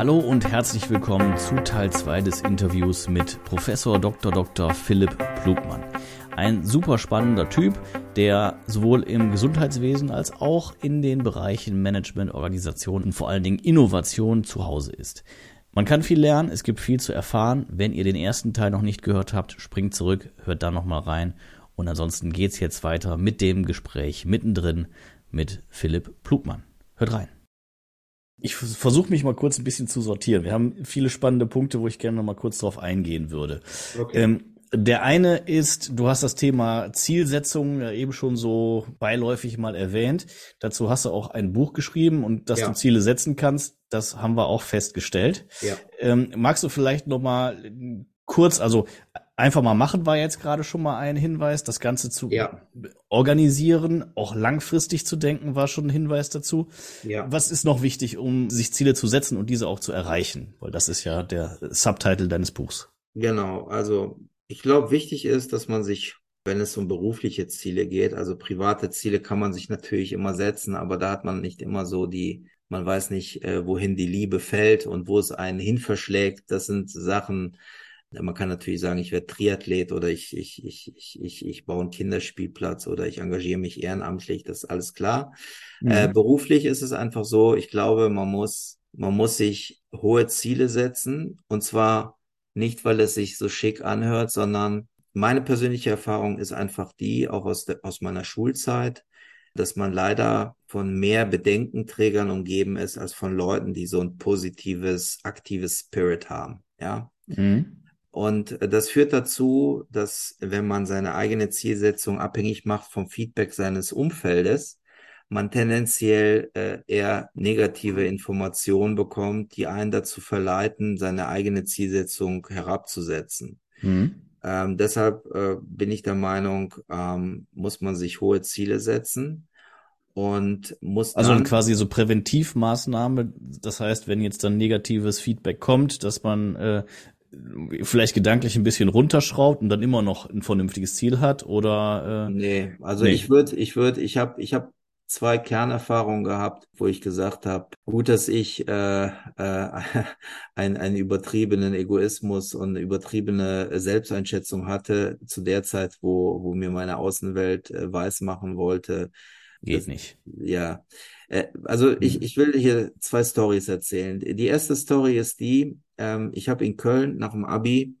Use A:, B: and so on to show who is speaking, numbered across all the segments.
A: Hallo und herzlich willkommen zu Teil 2 des Interviews mit Professor Dr. Dr. Philipp Plugmann. Ein super spannender Typ, der sowohl im Gesundheitswesen als auch in den Bereichen Management, Organisation und vor allen Dingen Innovation zu Hause ist. Man kann viel lernen, es gibt viel zu erfahren. Wenn ihr den ersten Teil noch nicht gehört habt, springt zurück, hört da nochmal rein. Und ansonsten geht's jetzt weiter mit dem Gespräch mittendrin mit Philipp Plugmann. Hört rein. Ich versuche mich mal kurz ein bisschen zu sortieren. Wir haben viele spannende Punkte, wo ich gerne noch mal kurz drauf eingehen würde. Okay. Ähm, der eine ist, du hast das Thema Zielsetzung ja eben schon so beiläufig mal erwähnt. Dazu hast du auch ein Buch geschrieben und dass ja. du Ziele setzen kannst, das haben wir auch festgestellt. Ja. Ähm, magst du vielleicht noch mal kurz, also einfach mal machen war jetzt gerade schon mal ein Hinweis, das Ganze zu ja. organisieren, auch langfristig zu denken war schon ein Hinweis dazu. Ja. Was ist noch wichtig, um sich Ziele zu setzen und diese auch zu erreichen? Weil das ist ja der Subtitle deines Buchs.
B: Genau, also ich glaube, wichtig ist, dass man sich, wenn es um berufliche Ziele geht, also private Ziele kann man sich natürlich immer setzen, aber da hat man nicht immer so die, man weiß nicht, äh, wohin die Liebe fällt und wo es einen hin verschlägt. Das sind Sachen, man kann natürlich sagen, ich werde Triathlet oder ich, ich, ich, ich, ich, ich baue einen Kinderspielplatz oder ich engagiere mich ehrenamtlich, das ist alles klar. Mhm. Äh, beruflich ist es einfach so, ich glaube, man muss, man muss sich hohe Ziele setzen und zwar nicht, weil es sich so schick anhört, sondern meine persönliche Erfahrung ist einfach die, auch aus, de, aus meiner Schulzeit, dass man leider von mehr Bedenkenträgern umgeben ist, als von Leuten, die so ein positives, aktives Spirit haben. Ja. Mhm. Und das führt dazu, dass wenn man seine eigene Zielsetzung abhängig macht vom Feedback seines Umfeldes, man tendenziell äh, eher negative Informationen bekommt, die einen dazu verleiten, seine eigene Zielsetzung herabzusetzen. Mhm. Ähm, deshalb äh, bin ich der Meinung, ähm, muss man sich hohe Ziele setzen und muss
A: also dann, quasi so Präventivmaßnahme. Das heißt, wenn jetzt dann negatives Feedback kommt, dass man äh, vielleicht gedanklich ein bisschen runterschraubt und dann immer noch ein vernünftiges Ziel hat oder
B: äh, nee also nee. ich würde ich würde ich habe ich habe zwei Kernerfahrungen gehabt, wo ich gesagt habe, gut, dass ich äh, äh, einen, einen übertriebenen Egoismus und eine übertriebene Selbsteinschätzung hatte zu der Zeit, wo, wo mir meine Außenwelt äh, weismachen wollte.
A: Geht dass, nicht.
B: Ja. Äh, also ich, mhm. ich will hier zwei Stories erzählen. Die erste Story ist die, ähm, ich habe in Köln nach dem Abi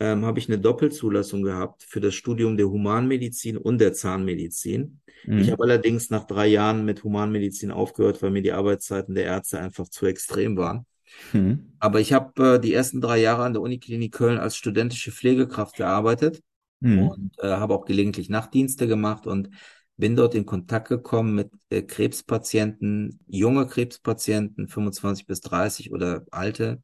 B: ähm, habe ich eine Doppelzulassung gehabt für das Studium der Humanmedizin und der Zahnmedizin. Mhm. Ich habe allerdings nach drei Jahren mit Humanmedizin aufgehört, weil mir die Arbeitszeiten der Ärzte einfach zu extrem waren. Mhm. Aber ich habe äh, die ersten drei Jahre an der Uniklinik Köln als studentische Pflegekraft gearbeitet mhm. und äh, habe auch gelegentlich Nachtdienste gemacht und bin dort in Kontakt gekommen mit äh, Krebspatienten, junge Krebspatienten, 25 bis 30 oder alte,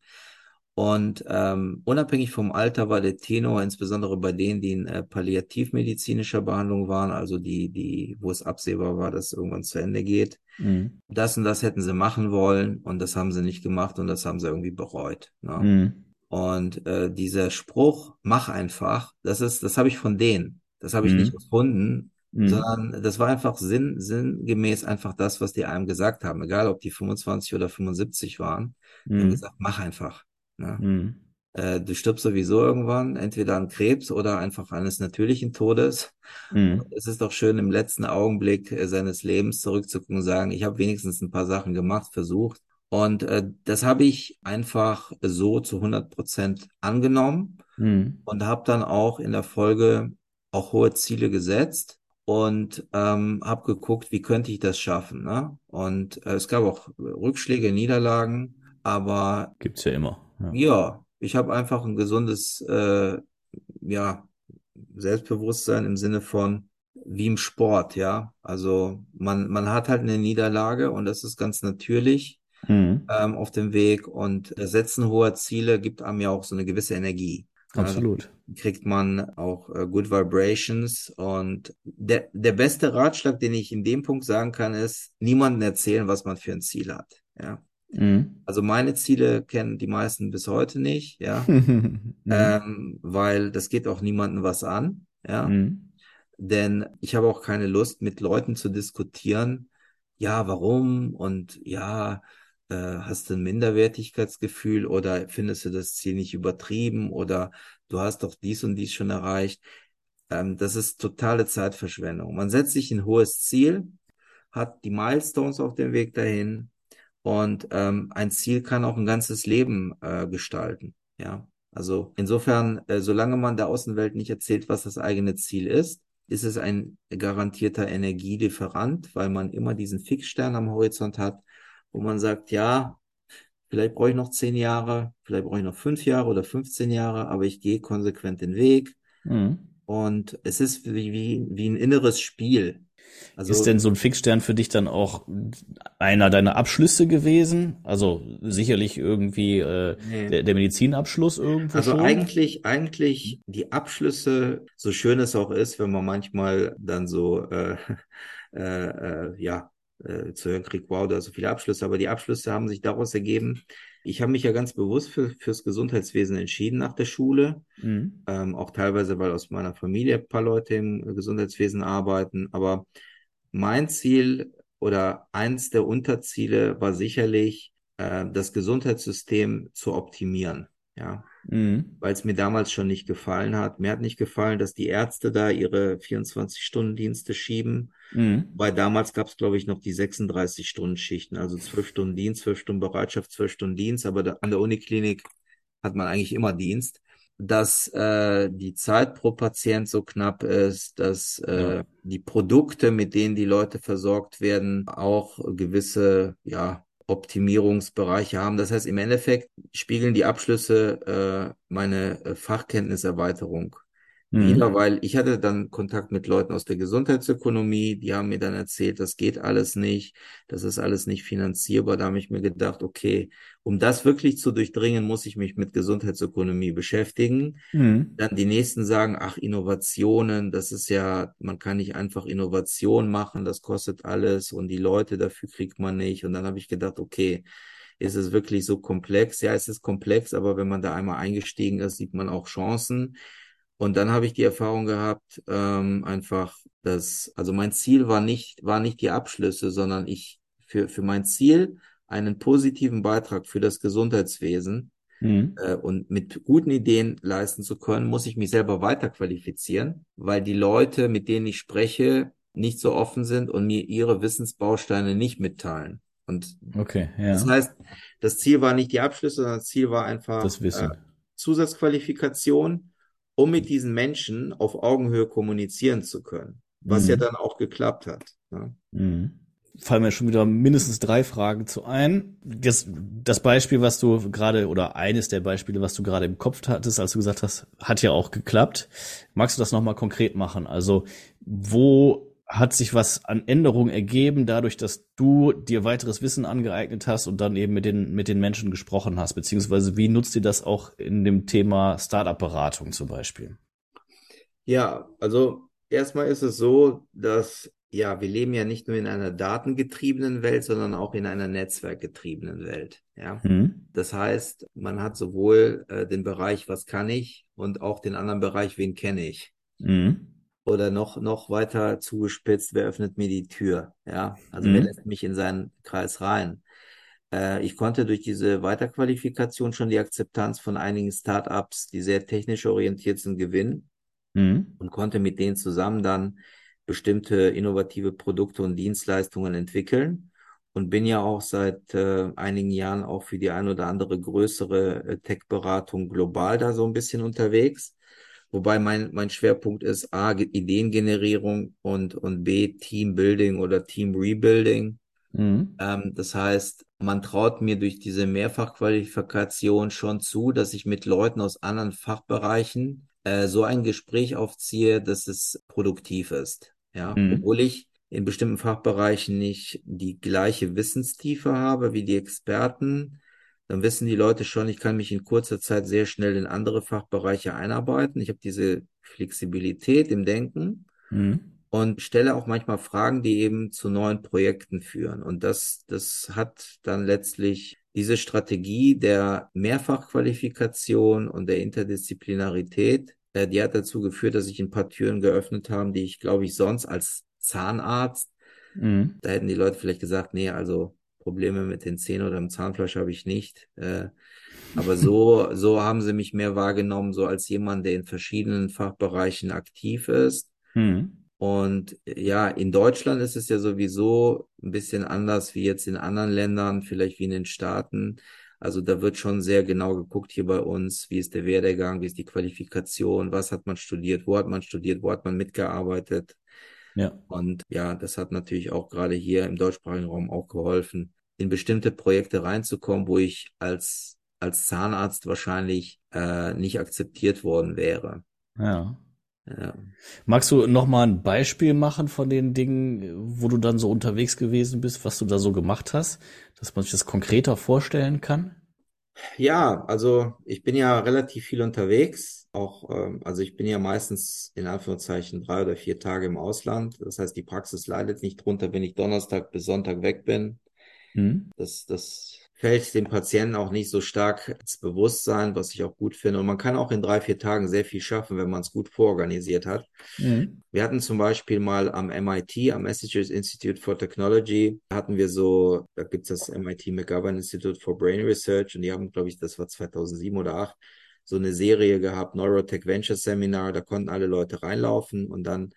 B: und ähm, unabhängig vom Alter war der Tenor, insbesondere bei denen, die in äh, palliativmedizinischer Behandlung waren, also die, die, wo es absehbar war, dass es irgendwann zu Ende geht, mhm. das und das hätten sie machen wollen und das haben sie nicht gemacht und das haben sie irgendwie bereut. Ne? Mhm. Und äh, dieser Spruch, mach einfach, das ist, das habe ich von denen. Das habe ich mhm. nicht gefunden, mhm. sondern das war einfach sinn, sinngemäß einfach das, was die einem gesagt haben, egal ob die 25 oder 75 waren. Die haben mhm. gesagt, mach einfach. Ne? Mhm. Äh, du stirbst sowieso irgendwann, entweder an Krebs oder einfach eines natürlichen Todes. Mhm. Es ist doch schön, im letzten Augenblick äh, seines Lebens zurückzugucken und sagen, ich habe wenigstens ein paar Sachen gemacht, versucht. Und äh, das habe ich einfach so zu 100 Prozent angenommen mhm. und habe dann auch in der Folge auch hohe Ziele gesetzt und ähm, habe geguckt, wie könnte ich das schaffen. Ne? Und äh, es gab auch Rückschläge, Niederlagen, aber
A: gibt's ja immer.
B: Ja, ja ich habe einfach ein gesundes äh, ja, Selbstbewusstsein im Sinne von wie im Sport, ja. Also man, man hat halt eine Niederlage und das ist ganz natürlich mhm. ähm, auf dem Weg und das Setzen hoher Ziele gibt einem ja auch so eine gewisse Energie.
A: Absolut.
B: Also kriegt man auch äh, Good Vibrations und der, der beste Ratschlag, den ich in dem Punkt sagen kann, ist, niemandem erzählen, was man für ein Ziel hat. Ja. Mhm. Also meine Ziele kennen die meisten bis heute nicht, ja, mhm. ähm, weil das geht auch niemandem was an, ja, mhm. denn ich habe auch keine Lust, mit Leuten zu diskutieren, ja, warum und ja, äh, hast du ein Minderwertigkeitsgefühl oder findest du das Ziel nicht übertrieben oder du hast doch dies und dies schon erreicht. Ähm, das ist totale Zeitverschwendung. Man setzt sich ein hohes Ziel, hat die Milestones auf dem Weg dahin und ähm, ein Ziel kann auch ein ganzes Leben äh, gestalten. Ja, also insofern, äh, solange man der Außenwelt nicht erzählt, was das eigene Ziel ist, ist es ein garantierter Energielieferant, weil man immer diesen Fixstern am Horizont hat, wo man sagt, ja, vielleicht brauche ich noch zehn Jahre, vielleicht brauche ich noch fünf Jahre oder 15 Jahre, aber ich gehe konsequent den Weg. Mhm. Und es ist wie, wie, wie ein inneres Spiel.
A: Also, ist denn so ein Fixstern für dich dann auch einer deiner Abschlüsse gewesen? Also sicherlich irgendwie äh, nee. der, der Medizinabschluss irgendwo.
B: Also
A: schon?
B: eigentlich, eigentlich die Abschlüsse, so schön es auch ist, wenn man manchmal dann so äh, äh, äh, ja äh, zu wow, da so viele Abschlüsse, aber die Abschlüsse haben sich daraus ergeben. Ich habe mich ja ganz bewusst für, fürs Gesundheitswesen entschieden nach der Schule, mhm. ähm, auch teilweise, weil aus meiner Familie ein paar Leute im Gesundheitswesen arbeiten, aber mein Ziel oder eins der Unterziele war sicherlich, äh, das Gesundheitssystem zu optimieren. Ja, mhm. weil es mir damals schon nicht gefallen hat. Mir hat nicht gefallen, dass die Ärzte da ihre 24-Stunden-Dienste schieben, mhm. weil damals gab es, glaube ich, noch die 36-Stunden-Schichten, also 12 Stunden Dienst, 12 Stunden Bereitschaft, 12 Stunden Dienst, aber da, an der Uniklinik hat man eigentlich immer Dienst dass äh, die Zeit pro Patient so knapp ist, dass äh, ja. die Produkte, mit denen die Leute versorgt werden, auch gewisse ja, Optimierungsbereiche haben. Das heißt, im Endeffekt spiegeln die Abschlüsse äh, meine äh, Fachkenntniserweiterung mhm. wieder, weil ich hatte dann Kontakt mit Leuten aus der Gesundheitsökonomie, die haben mir dann erzählt, das geht alles nicht, das ist alles nicht finanzierbar. Da habe ich mir gedacht, okay, um das wirklich zu durchdringen, muss ich mich mit Gesundheitsökonomie beschäftigen. Mhm. Dann die nächsten sagen, ach, Innovationen, das ist ja, man kann nicht einfach Innovation machen, das kostet alles und die Leute dafür kriegt man nicht. Und dann habe ich gedacht, okay, ist es wirklich so komplex? Ja, es ist komplex, aber wenn man da einmal eingestiegen ist, sieht man auch Chancen. Und dann habe ich die Erfahrung gehabt, ähm, einfach, dass, also mein Ziel war nicht, war nicht die Abschlüsse, sondern ich für, für mein Ziel einen positiven Beitrag für das Gesundheitswesen mhm. äh, und mit guten Ideen leisten zu können, muss ich mich selber weiterqualifizieren, weil die Leute, mit denen ich spreche, nicht so offen sind und mir ihre Wissensbausteine nicht mitteilen. Und
A: okay, ja.
B: das heißt, das Ziel war nicht die Abschlüsse, sondern das Ziel war einfach
A: das Wissen.
B: Äh, Zusatzqualifikation um mit diesen Menschen auf Augenhöhe kommunizieren zu können, was mhm. ja dann auch geklappt hat. Ja.
A: Mhm. Fallen mir schon wieder mindestens drei Fragen zu ein. Das, das Beispiel, was du gerade, oder eines der Beispiele, was du gerade im Kopf hattest, als du gesagt hast, hat ja auch geklappt. Magst du das nochmal konkret machen? Also, wo hat sich was an Änderungen ergeben, dadurch, dass du dir weiteres Wissen angeeignet hast und dann eben mit den, mit den Menschen gesprochen hast? Beziehungsweise wie nutzt ihr das auch in dem Thema Startup-Beratung zum Beispiel?
B: Ja, also erstmal ist es so, dass ja, wir leben ja nicht nur in einer datengetriebenen Welt, sondern auch in einer netzwerkgetriebenen Welt. Ja, mhm. das heißt, man hat sowohl äh, den Bereich, was kann ich, und auch den anderen Bereich, wen kenne ich. Mhm oder noch, noch weiter zugespitzt, wer öffnet mir die Tür? Ja, also mhm. wer lässt mich in seinen Kreis rein? Äh, ich konnte durch diese Weiterqualifikation schon die Akzeptanz von einigen Startups, die sehr technisch orientiert sind, gewinnen mhm. und konnte mit denen zusammen dann bestimmte innovative Produkte und Dienstleistungen entwickeln und bin ja auch seit äh, einigen Jahren auch für die ein oder andere größere äh, Tech-Beratung global da so ein bisschen unterwegs. Wobei mein, mein Schwerpunkt ist A, Ideengenerierung und, und B, Teambuilding oder Team Rebuilding. Mhm. Ähm, das heißt, man traut mir durch diese Mehrfachqualifikation schon zu, dass ich mit Leuten aus anderen Fachbereichen äh, so ein Gespräch aufziehe, dass es produktiv ist. Ja, mhm. obwohl ich in bestimmten Fachbereichen nicht die gleiche Wissenstiefe habe wie die Experten, dann wissen die Leute schon, ich kann mich in kurzer Zeit sehr schnell in andere Fachbereiche einarbeiten. Ich habe diese Flexibilität im Denken mhm. und stelle auch manchmal Fragen, die eben zu neuen Projekten führen. Und das, das hat dann letztlich diese Strategie der Mehrfachqualifikation und der Interdisziplinarität, äh, die hat dazu geführt, dass sich ein paar Türen geöffnet haben, die ich, glaube ich, sonst als Zahnarzt, mhm. da hätten die Leute vielleicht gesagt, nee, also Probleme mit den Zähnen oder im Zahnfleisch habe ich nicht. Äh, aber so, so haben sie mich mehr wahrgenommen, so als jemand, der in verschiedenen Fachbereichen aktiv ist.
A: Mhm.
B: Und ja, in Deutschland ist es ja sowieso ein bisschen anders wie jetzt in anderen Ländern, vielleicht wie in den Staaten. Also da wird schon sehr genau geguckt hier bei uns, wie ist der Werdegang, wie ist die Qualifikation, was hat man studiert, wo hat man studiert, wo hat man mitgearbeitet.
A: Ja.
B: Und ja, das hat natürlich auch gerade hier im deutschsprachigen Raum auch geholfen, in bestimmte Projekte reinzukommen, wo ich als, als Zahnarzt wahrscheinlich äh, nicht akzeptiert worden wäre.
A: Ja.
B: Ja.
A: Magst du noch mal ein Beispiel machen von den Dingen, wo du dann so unterwegs gewesen bist, was du da so gemacht hast, dass man sich das konkreter vorstellen kann?
B: Ja, also ich bin ja relativ viel unterwegs. Auch, ähm, also ich bin ja meistens in Anführungszeichen drei oder vier Tage im Ausland. Das heißt, die Praxis leidet nicht drunter, wenn ich Donnerstag bis Sonntag weg bin.
A: Hm?
B: Das, das fällt dem Patienten auch nicht so stark ins Bewusstsein, was ich auch gut finde. Und man kann auch in drei, vier Tagen sehr viel schaffen, wenn man es gut vororganisiert hat.
A: Mhm.
B: Wir hatten zum Beispiel mal am MIT, am Massachusetts Institute for Technology, hatten wir so, da gibt es das MIT McGovern Institute for Brain Research und die haben, glaube ich, das war 2007 oder 2008, so eine Serie gehabt, Neurotech Venture Seminar, da konnten alle Leute reinlaufen und dann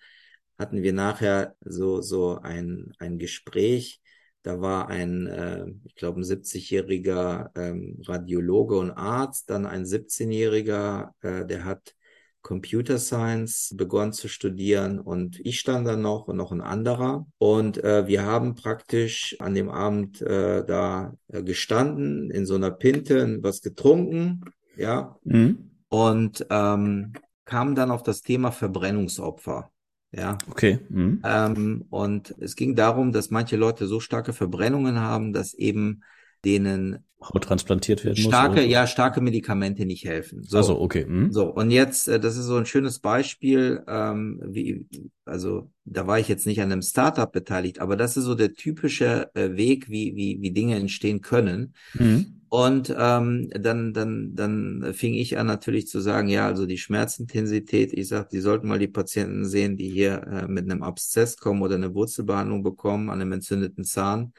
B: hatten wir nachher so, so ein, ein Gespräch, da war ein, äh, ich glaube, ein 70-jähriger ähm, Radiologe und Arzt, dann ein 17-jähriger, äh, der hat Computer Science begonnen zu studieren und ich stand da noch und noch ein anderer. Und äh, wir haben praktisch an dem Abend äh, da äh, gestanden, in so einer Pinte, was getrunken, ja,
A: Mhm.
B: und ähm, kamen dann auf das Thema Verbrennungsopfer. Ja,
A: Okay. Mhm.
B: ähm, und es ging darum, dass manche Leute so starke Verbrennungen haben, dass eben denen
A: Haut transplantiert werden muss.
B: starke,
A: oder so?
B: ja, starke Medikamente nicht helfen. So.
A: Also okay. Mhm.
B: So, und jetzt, äh, das ist so ein schönes Beispiel, ähm, wie, also da war ich jetzt nicht an einem Startup beteiligt, aber das ist so der typische äh, Weg, wie, wie, wie Dinge entstehen können.
A: Mhm.
B: Und ähm, dann, dann, dann fing ich an natürlich zu sagen, ja, also die Schmerzintensität, ich sag, die sollten mal die Patienten sehen, die hier äh, mit einem Abszess kommen oder eine Wurzelbehandlung bekommen an einem entzündeten Zahn.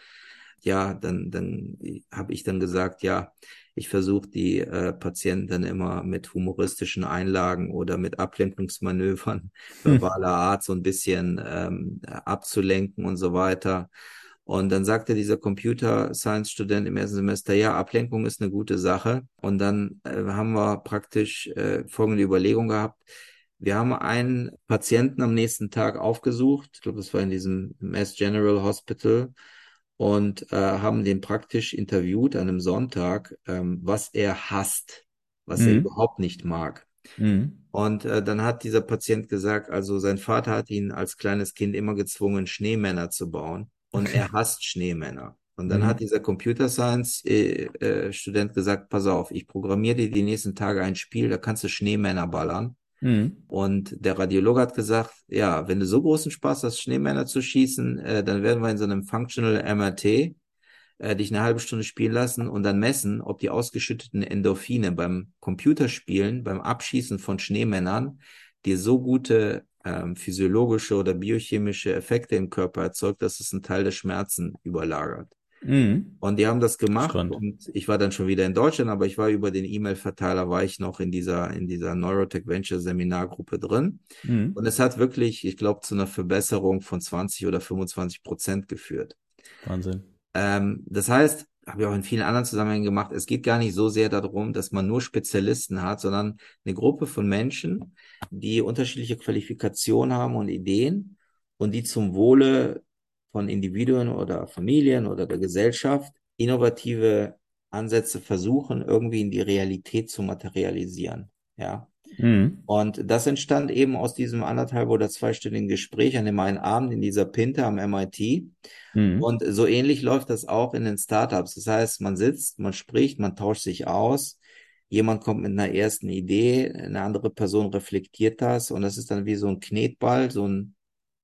B: Ja, dann, dann habe ich dann gesagt, ja, ich versuche die äh, Patienten dann immer mit humoristischen Einlagen oder mit Ablenkungsmanövern verbaler Art so ein bisschen ähm, abzulenken und so weiter. Und dann sagte dieser Computer Science Student im ersten Semester, ja, Ablenkung ist eine gute Sache. Und dann äh, haben wir praktisch äh, folgende Überlegung gehabt. Wir haben einen Patienten am nächsten Tag aufgesucht, ich glaube, das war in diesem Mass General Hospital, und äh, haben den praktisch interviewt an einem Sonntag, ähm, was er hasst, was er
A: Mhm.
B: überhaupt nicht mag.
A: Mhm.
B: Und äh, dann hat dieser Patient gesagt, also sein Vater hat ihn als kleines Kind immer gezwungen, Schneemänner zu bauen. Und
A: Okay.
B: er hasst Schneemänner. Und dann
A: Mhm.
B: hat dieser Computer Science äh, äh, Student gesagt, pass auf, ich programmiere dir die nächsten Tage ein Spiel, da kannst du Schneemänner ballern.
A: Mhm.
B: Und der Radiologe hat gesagt, ja, wenn du so großen Spaß hast, Schneemänner zu schießen, äh, dann werden wir in so einem Functional MRT äh, dich eine halbe Stunde spielen lassen und dann messen, ob die ausgeschütteten Endorphine beim Computerspielen, beim Abschießen von Schneemännern dir so gute ähm, physiologische oder biochemische Effekte im Körper erzeugt, dass es einen Teil der Schmerzen überlagert.
A: Mhm.
B: Und die haben das gemacht
A: Spannend.
B: und ich war dann schon wieder in Deutschland, aber ich war über den E-Mail-Verteiler, war ich noch in dieser, in dieser Neurotech Venture Seminargruppe drin.
A: Mhm.
B: Und es hat wirklich, ich glaube, zu einer Verbesserung von 20 oder 25 Prozent geführt.
A: Wahnsinn.
B: Ähm, das heißt, habe ich auch in vielen anderen Zusammenhängen gemacht, es geht gar nicht so sehr darum, dass man nur Spezialisten hat, sondern eine Gruppe von Menschen, die unterschiedliche Qualifikationen haben und Ideen und die zum Wohle von Individuen oder Familien oder der Gesellschaft innovative Ansätze versuchen, irgendwie in die Realität zu materialisieren. Ja.
A: Mhm.
B: Und das entstand eben aus diesem anderthalb oder zweistündigen Gespräch an dem einen Abend in dieser Pinte am MIT.
A: Mhm.
B: Und so ähnlich läuft das auch in den Startups. Das heißt, man sitzt, man spricht, man tauscht sich aus. Jemand kommt mit einer ersten Idee, eine andere Person reflektiert das und das ist dann wie so ein Knetball, so ein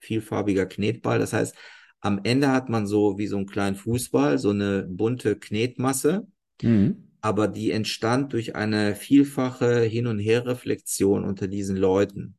B: vielfarbiger Knetball. Das heißt, am Ende hat man so wie so einen kleinen Fußball, so eine bunte Knetmasse
A: Mhm.
B: Aber die entstand durch eine vielfache Hin- und Her-Reflexion unter diesen Leuten.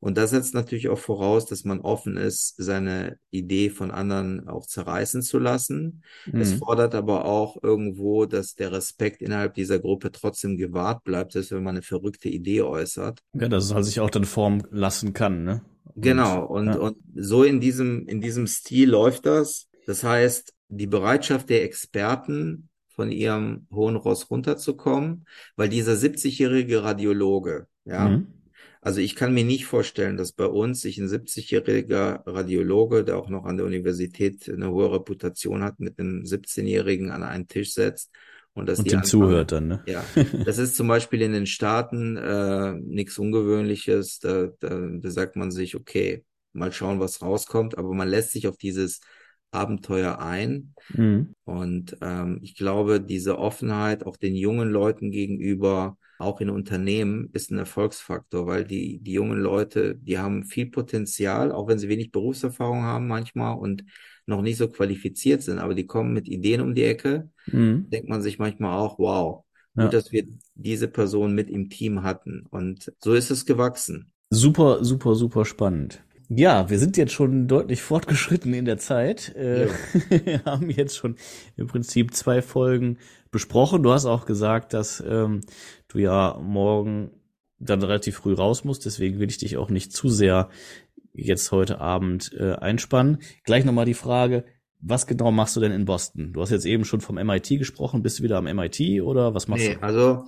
B: Und das setzt natürlich auch voraus, dass man offen ist, seine Idee von anderen auch zerreißen zu lassen. Mhm. Es fordert aber auch irgendwo, dass der Respekt innerhalb dieser Gruppe trotzdem gewahrt bleibt, selbst wenn man eine verrückte Idee äußert.
A: Ja, dass es halt sich auch dann formen lassen kann, ne?
B: Und, genau. Und, ja. und so in diesem, in diesem Stil läuft das. Das heißt, die Bereitschaft der Experten, von ihrem hohen Ross runterzukommen, weil dieser 70-jährige Radiologe, ja, mhm also ich kann mir nicht vorstellen, dass bei uns sich ein 70-jähriger Radiologe, der auch noch an der Universität eine hohe Reputation hat, mit einem 17-Jährigen an einen Tisch setzt und dass
A: und
B: die
A: zuhört dann, ne?
B: Ja, das ist zum Beispiel in den Staaten äh, nichts Ungewöhnliches. Da, da, da sagt man sich, okay, mal schauen, was rauskommt, aber man lässt sich auf dieses Abenteuer ein. Mhm. Und ähm, ich glaube, diese Offenheit auch den jungen Leuten gegenüber, auch in Unternehmen ist ein Erfolgsfaktor, weil die, die jungen Leute, die haben viel Potenzial, auch wenn sie wenig Berufserfahrung haben manchmal und noch nicht so qualifiziert sind, aber die kommen mit Ideen um die Ecke. Mhm. Denkt man sich manchmal auch, wow, ja. gut, dass wir diese Person mit im Team hatten. Und so ist es gewachsen.
A: Super, super, super spannend. Ja, wir sind jetzt schon deutlich fortgeschritten in der Zeit. Äh, ja. haben jetzt schon im Prinzip zwei Folgen besprochen. Du hast auch gesagt, dass ähm, du ja morgen dann relativ früh raus musst. Deswegen will ich dich auch nicht zu sehr jetzt heute Abend äh, einspannen. Gleich nochmal die Frage, was genau machst du denn in Boston? Du hast jetzt eben schon vom MIT gesprochen. Bist du wieder am MIT oder was machst nee, du?
B: Also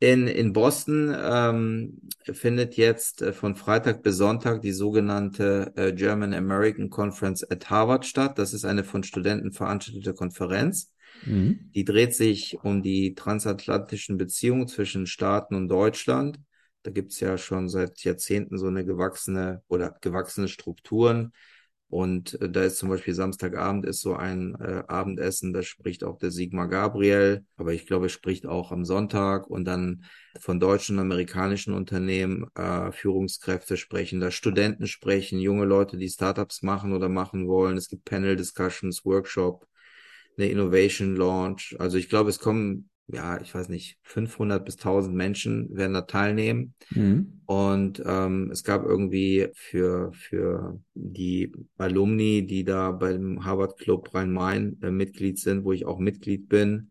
B: in, in Boston ähm, findet jetzt äh, von Freitag bis Sonntag die sogenannte äh, German American Conference at Harvard statt. Das ist eine von Studenten veranstaltete Konferenz. Mhm. Die dreht sich um die transatlantischen Beziehungen zwischen Staaten und Deutschland. Da gibt's ja schon seit Jahrzehnten so eine gewachsene oder gewachsene Strukturen. Und äh, da ist zum Beispiel Samstagabend ist so ein äh, Abendessen, da spricht auch der Sigmar Gabriel, aber ich glaube, er spricht auch am Sonntag und dann von deutschen und amerikanischen Unternehmen äh, Führungskräfte sprechen, da Studenten sprechen, junge Leute, die Startups machen oder machen wollen. Es gibt Panel Discussions, Workshop, eine Innovation Launch. Also ich glaube, es kommen, ja, ich weiß nicht, 500 bis 1000 Menschen werden da teilnehmen. Mhm. Und ähm, es gab irgendwie für, für die Alumni, die da beim Harvard Club Rhein-Main äh, Mitglied sind, wo ich auch Mitglied bin,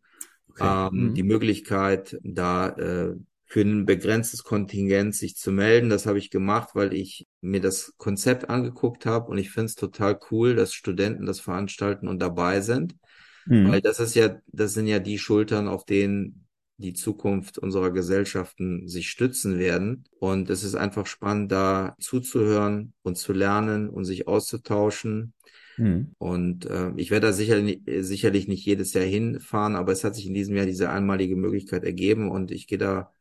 B: okay. ähm, mhm. die Möglichkeit, da äh, für ein begrenztes Kontingent sich zu melden. Das habe ich gemacht, weil ich mir das Konzept angeguckt habe und ich finde es total cool, dass Studenten das veranstalten und dabei sind. Mhm. Weil das ist ja, das sind ja die Schultern, auf denen die Zukunft unserer Gesellschaften sich stützen werden. Und es ist einfach spannend, da zuzuhören und zu lernen und sich auszutauschen. Mhm. Und äh, ich werde da sicherlich, sicherlich nicht jedes Jahr hinfahren, aber es hat sich in diesem Jahr diese einmalige Möglichkeit ergeben und ich gehe da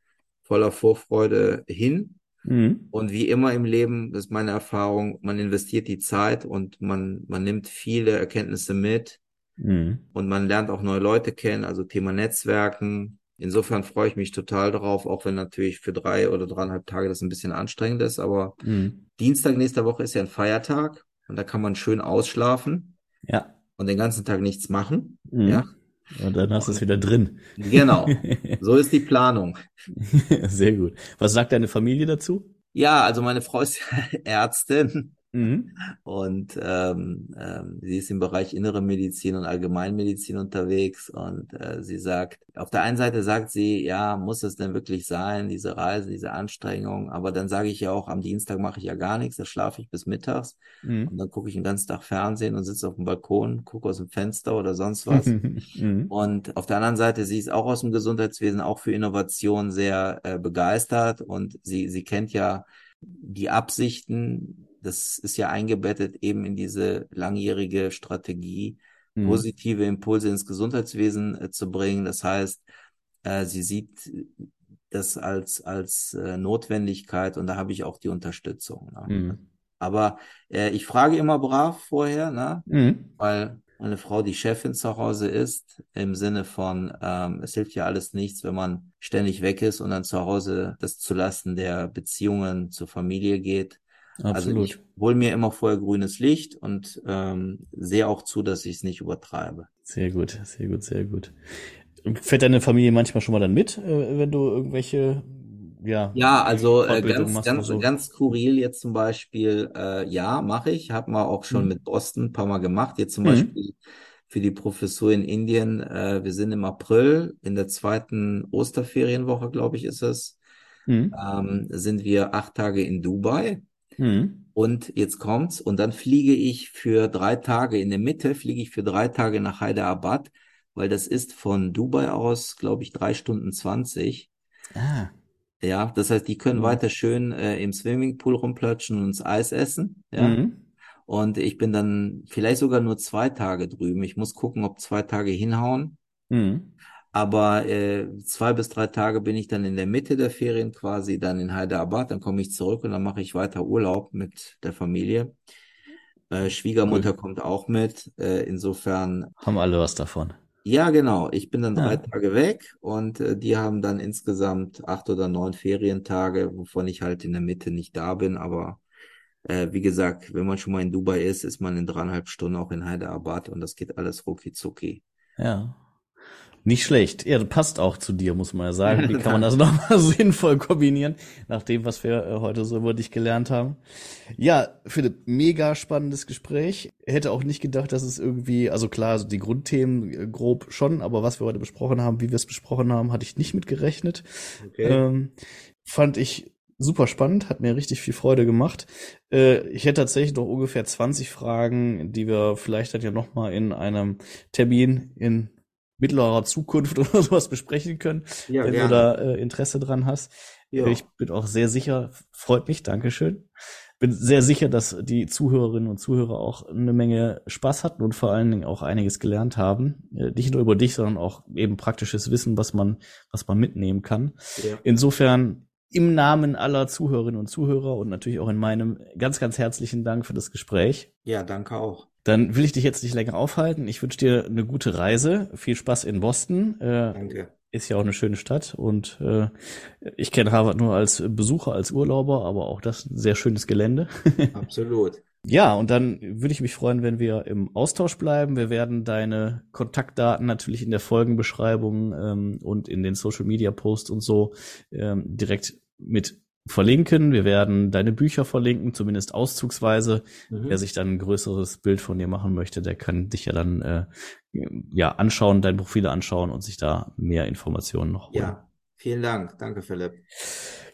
B: voller Vorfreude hin. Mhm. Und wie immer im Leben, das ist meine Erfahrung, man investiert die Zeit und man, man nimmt viele Erkenntnisse mit Mhm. Und man lernt auch neue Leute kennen, also Thema Netzwerken. Insofern freue ich mich total darauf, auch wenn natürlich für drei oder dreieinhalb Tage das ein bisschen anstrengend ist. Aber mhm. Dienstag nächster Woche ist ja ein Feiertag und da kann man schön ausschlafen.
A: Ja.
B: Und den ganzen Tag nichts machen. Mhm. Ja.
A: Und dann hast du es wieder drin.
B: Genau. So ist die Planung.
A: Sehr gut. Was sagt deine Familie dazu?
B: Ja, also meine Frau ist Ärztin Mhm. Und ähm, ähm, sie ist im Bereich innere Medizin und Allgemeinmedizin unterwegs und äh, sie sagt, auf der einen Seite sagt sie, ja, muss es denn wirklich sein, diese Reise, diese Anstrengung, aber dann sage ich ja auch, am Dienstag mache ich ja gar nichts, da schlafe ich bis mittags mhm. und dann gucke ich den ganzen Tag Fernsehen und sitze auf dem Balkon, gucke aus dem Fenster oder sonst was. mhm. Und auf der anderen Seite, sie ist auch aus dem Gesundheitswesen, auch für Innovation sehr äh, begeistert und sie, sie kennt ja die Absichten das ist ja eingebettet eben in diese langjährige Strategie, mhm. positive Impulse ins Gesundheitswesen äh, zu bringen. Das heißt, äh, sie sieht das als, als äh, Notwendigkeit und da habe ich auch die Unterstützung. Ne? Mhm. Aber äh, ich frage immer brav vorher, ne? Mhm. weil meine Frau die Chefin zu Hause ist, im Sinne von, ähm, es hilft ja alles nichts, wenn man ständig weg ist und dann zu Hause das zulasten der Beziehungen zur Familie geht. Absolut. Also ich hole mir immer vorher grünes Licht und ähm, sehe auch zu, dass ich es nicht übertreibe.
A: Sehr gut, sehr gut, sehr gut. Fährt deine Familie manchmal schon mal dann mit, äh, wenn du irgendwelche ja.
B: Ja, also äh, ganz, ganz, so. ganz skurril jetzt zum Beispiel, äh, ja, mache ich. Haben wir auch schon mhm. mit Boston ein paar Mal gemacht. Jetzt zum mhm. Beispiel für die Professur in Indien. Äh, wir sind im April, in der zweiten Osterferienwoche, glaube ich, ist es. Mhm. Ähm, sind wir acht Tage in Dubai. Mhm. Und jetzt kommt's. Und dann fliege ich für drei Tage in der Mitte, fliege ich für drei Tage nach Hyderabad, weil das ist von Dubai aus, glaube ich, drei Stunden zwanzig. Ah. Ja, das heißt, die können mhm. weiter schön äh, im Swimmingpool rumplatschen und Eis essen. Ja. Mhm. Und ich bin dann vielleicht sogar nur zwei Tage drüben. Ich muss gucken, ob zwei Tage hinhauen. Mhm. Aber äh, zwei bis drei Tage bin ich dann in der Mitte der Ferien quasi, dann in Hyderabad, dann komme ich zurück und dann mache ich weiter Urlaub mit der Familie. Äh, Schwiegermutter cool. kommt auch mit. Äh, insofern.
A: Haben alle was davon.
B: Ja, genau. Ich bin dann drei ja. Tage weg und äh, die haben dann insgesamt acht oder neun Ferientage, wovon ich halt in der Mitte nicht da bin. Aber äh, wie gesagt, wenn man schon mal in Dubai ist, ist man in dreieinhalb Stunden auch in Hyderabad und das geht alles rucki zucki.
A: Ja. Nicht schlecht. Ja, das passt auch zu dir, muss man ja sagen. Wie kann man das nochmal sinnvoll kombinieren, nach dem, was wir äh, heute so über dich gelernt haben? Ja, Philipp, mega spannendes Gespräch. Hätte auch nicht gedacht, dass es irgendwie, also klar, also die Grundthemen äh, grob schon, aber was wir heute besprochen haben, wie wir es besprochen haben, hatte ich nicht mit gerechnet. Okay. Ähm, fand ich super spannend, hat mir richtig viel Freude gemacht. Äh, ich hätte tatsächlich noch ungefähr 20 Fragen, die wir vielleicht dann ja nochmal in einem Termin in mittlerer Zukunft oder sowas besprechen können, ja, wenn gerne. du da äh, Interesse dran hast. Ja. Ich bin auch sehr sicher, freut mich, Dankeschön. Bin sehr sicher, dass die Zuhörerinnen und Zuhörer auch eine Menge Spaß hatten und vor allen Dingen auch einiges gelernt haben. Äh, nicht nur über dich, sondern auch eben praktisches Wissen, was man, was man mitnehmen kann. Ja. Insofern im Namen aller Zuhörerinnen und Zuhörer und natürlich auch in meinem ganz, ganz herzlichen Dank für das Gespräch.
B: Ja, danke auch.
A: Dann will ich dich jetzt nicht länger aufhalten. Ich wünsche dir eine gute Reise. Viel Spaß in Boston. Äh, Danke. Ist ja auch eine schöne Stadt und äh, ich kenne Harvard nur als Besucher, als Urlauber, aber auch das ein sehr schönes Gelände.
B: Absolut.
A: Ja, und dann würde ich mich freuen, wenn wir im Austausch bleiben. Wir werden deine Kontaktdaten natürlich in der Folgenbeschreibung ähm, und in den Social Media Posts und so ähm, direkt mit verlinken. Wir werden deine Bücher verlinken, zumindest auszugsweise. Mhm. Wer sich dann ein größeres Bild von dir machen möchte, der kann dich ja dann äh, ja anschauen, dein Profile anschauen und sich da mehr Informationen noch
B: holen. Ja, vielen Dank. Danke, Philipp.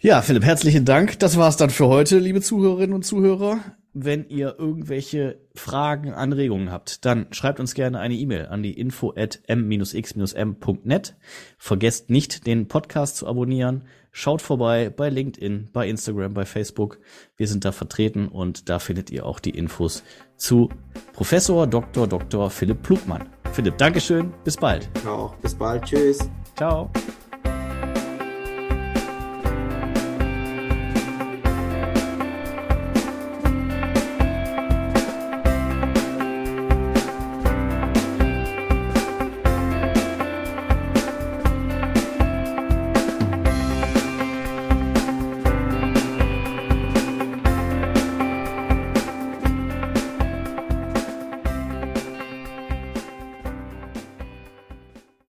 A: Ja, Philipp, herzlichen Dank. Das war's dann für heute, liebe Zuhörerinnen und Zuhörer. Wenn ihr irgendwelche Fragen, Anregungen habt, dann schreibt uns gerne eine E-Mail an die info at m-x-m.net. Vergesst nicht, den Podcast zu abonnieren Schaut vorbei bei LinkedIn, bei Instagram, bei Facebook. Wir sind da vertreten und da findet ihr auch die Infos zu Professor Dr. Dr. Philipp Plugmann. Philipp, Dankeschön. Bis bald.
B: Auch. Bis bald. Tschüss.
A: Ciao.